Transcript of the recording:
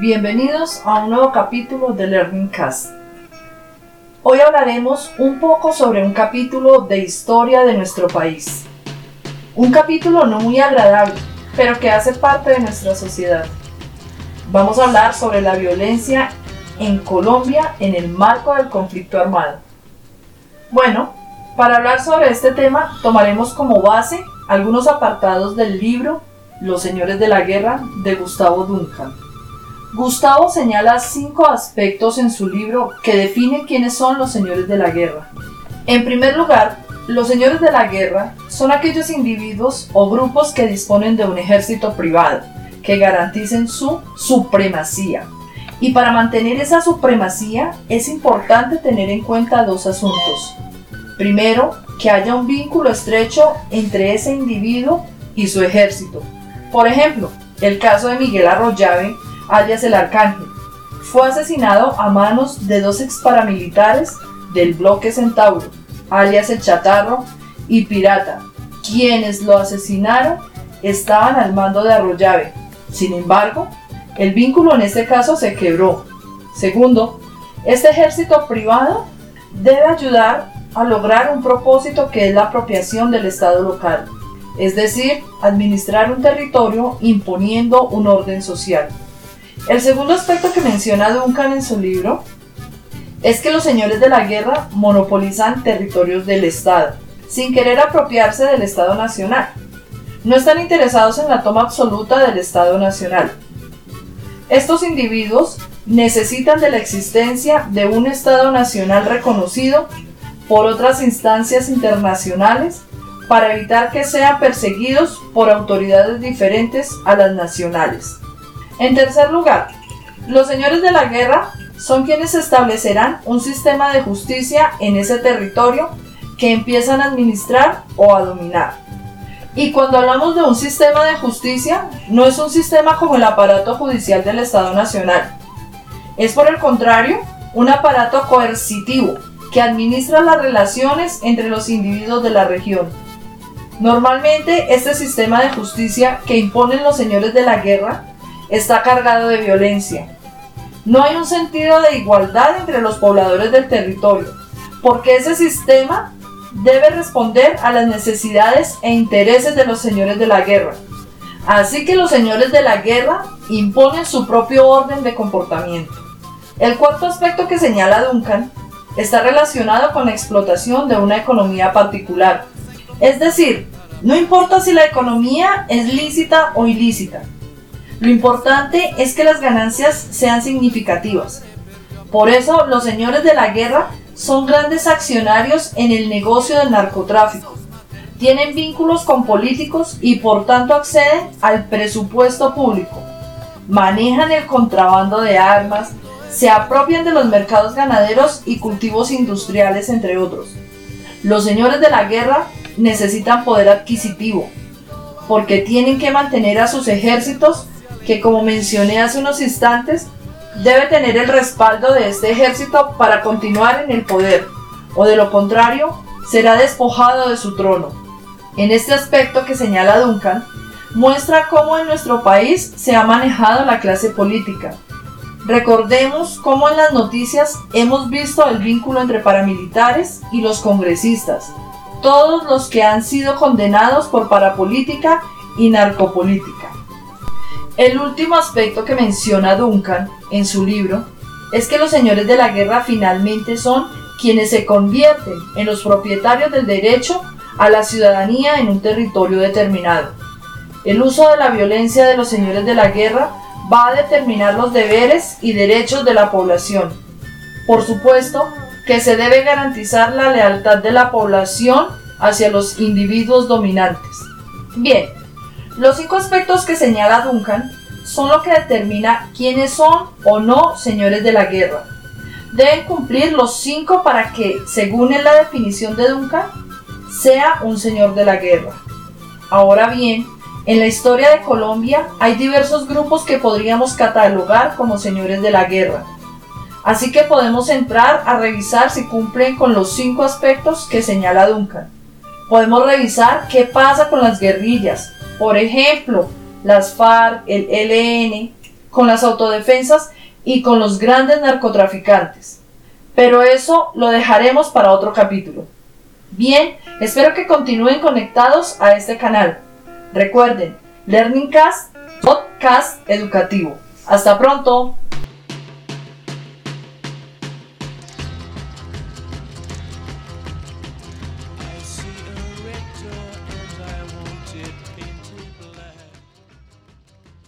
Bienvenidos a un nuevo capítulo de Learning Cast. Hoy hablaremos un poco sobre un capítulo de historia de nuestro país. Un capítulo no muy agradable, pero que hace parte de nuestra sociedad. Vamos a hablar sobre la violencia en Colombia en el marco del conflicto armado. Bueno, para hablar sobre este tema tomaremos como base algunos apartados del libro Los Señores de la Guerra de Gustavo Duncan. Gustavo señala cinco aspectos en su libro que definen quiénes son los señores de la guerra. En primer lugar, los señores de la guerra son aquellos individuos o grupos que disponen de un ejército privado, que garanticen su supremacía. Y para mantener esa supremacía es importante tener en cuenta dos asuntos. Primero, que haya un vínculo estrecho entre ese individuo y su ejército. Por ejemplo, el caso de Miguel Arroyave, alias el Arcángel, fue asesinado a manos de dos ex paramilitares del bloque Centauro, alias el Chatarro y Pirata, quienes lo asesinaron estaban al mando de Arroyave. Sin embargo, el vínculo en este caso se quebró. Segundo, este ejército privado debe ayudar a lograr un propósito que es la apropiación del Estado local, es decir, administrar un territorio imponiendo un orden social. El segundo aspecto que menciona Duncan en su libro es que los señores de la guerra monopolizan territorios del Estado, sin querer apropiarse del Estado nacional. No están interesados en la toma absoluta del Estado nacional. Estos individuos necesitan de la existencia de un Estado nacional reconocido por otras instancias internacionales para evitar que sean perseguidos por autoridades diferentes a las nacionales. En tercer lugar, los señores de la guerra son quienes establecerán un sistema de justicia en ese territorio que empiezan a administrar o a dominar. Y cuando hablamos de un sistema de justicia, no es un sistema como el aparato judicial del Estado Nacional. Es por el contrario, un aparato coercitivo que administra las relaciones entre los individuos de la región. Normalmente este sistema de justicia que imponen los señores de la guerra está cargado de violencia. No hay un sentido de igualdad entre los pobladores del territorio, porque ese sistema debe responder a las necesidades e intereses de los señores de la guerra. Así que los señores de la guerra imponen su propio orden de comportamiento. El cuarto aspecto que señala Duncan está relacionado con la explotación de una economía particular. Es decir, no importa si la economía es lícita o ilícita. Lo importante es que las ganancias sean significativas. Por eso los señores de la guerra son grandes accionarios en el negocio del narcotráfico. Tienen vínculos con políticos y por tanto acceden al presupuesto público. Manejan el contrabando de armas, se apropian de los mercados ganaderos y cultivos industriales, entre otros. Los señores de la guerra necesitan poder adquisitivo, porque tienen que mantener a sus ejércitos, que como mencioné hace unos instantes, debe tener el respaldo de este ejército para continuar en el poder, o de lo contrario, será despojado de su trono. En este aspecto que señala Duncan, muestra cómo en nuestro país se ha manejado la clase política, Recordemos cómo en las noticias hemos visto el vínculo entre paramilitares y los congresistas, todos los que han sido condenados por parapolítica y narcopolítica. El último aspecto que menciona Duncan en su libro es que los señores de la guerra finalmente son quienes se convierten en los propietarios del derecho a la ciudadanía en un territorio determinado. El uso de la violencia de los señores de la guerra va a determinar los deberes y derechos de la población. Por supuesto que se debe garantizar la lealtad de la población hacia los individuos dominantes. Bien, los cinco aspectos que señala Duncan son lo que determina quiénes son o no señores de la guerra. Deben cumplir los cinco para que, según la definición de Duncan, sea un señor de la guerra. Ahora bien, en la historia de Colombia hay diversos grupos que podríamos catalogar como señores de la guerra. Así que podemos entrar a revisar si cumplen con los cinco aspectos que señala Duncan. Podemos revisar qué pasa con las guerrillas, por ejemplo, las FARC, el ELN, con las autodefensas y con los grandes narcotraficantes. Pero eso lo dejaremos para otro capítulo. Bien, espero que continúen conectados a este canal. Recuerden, Learning Cast, podcast educativo. Hasta pronto.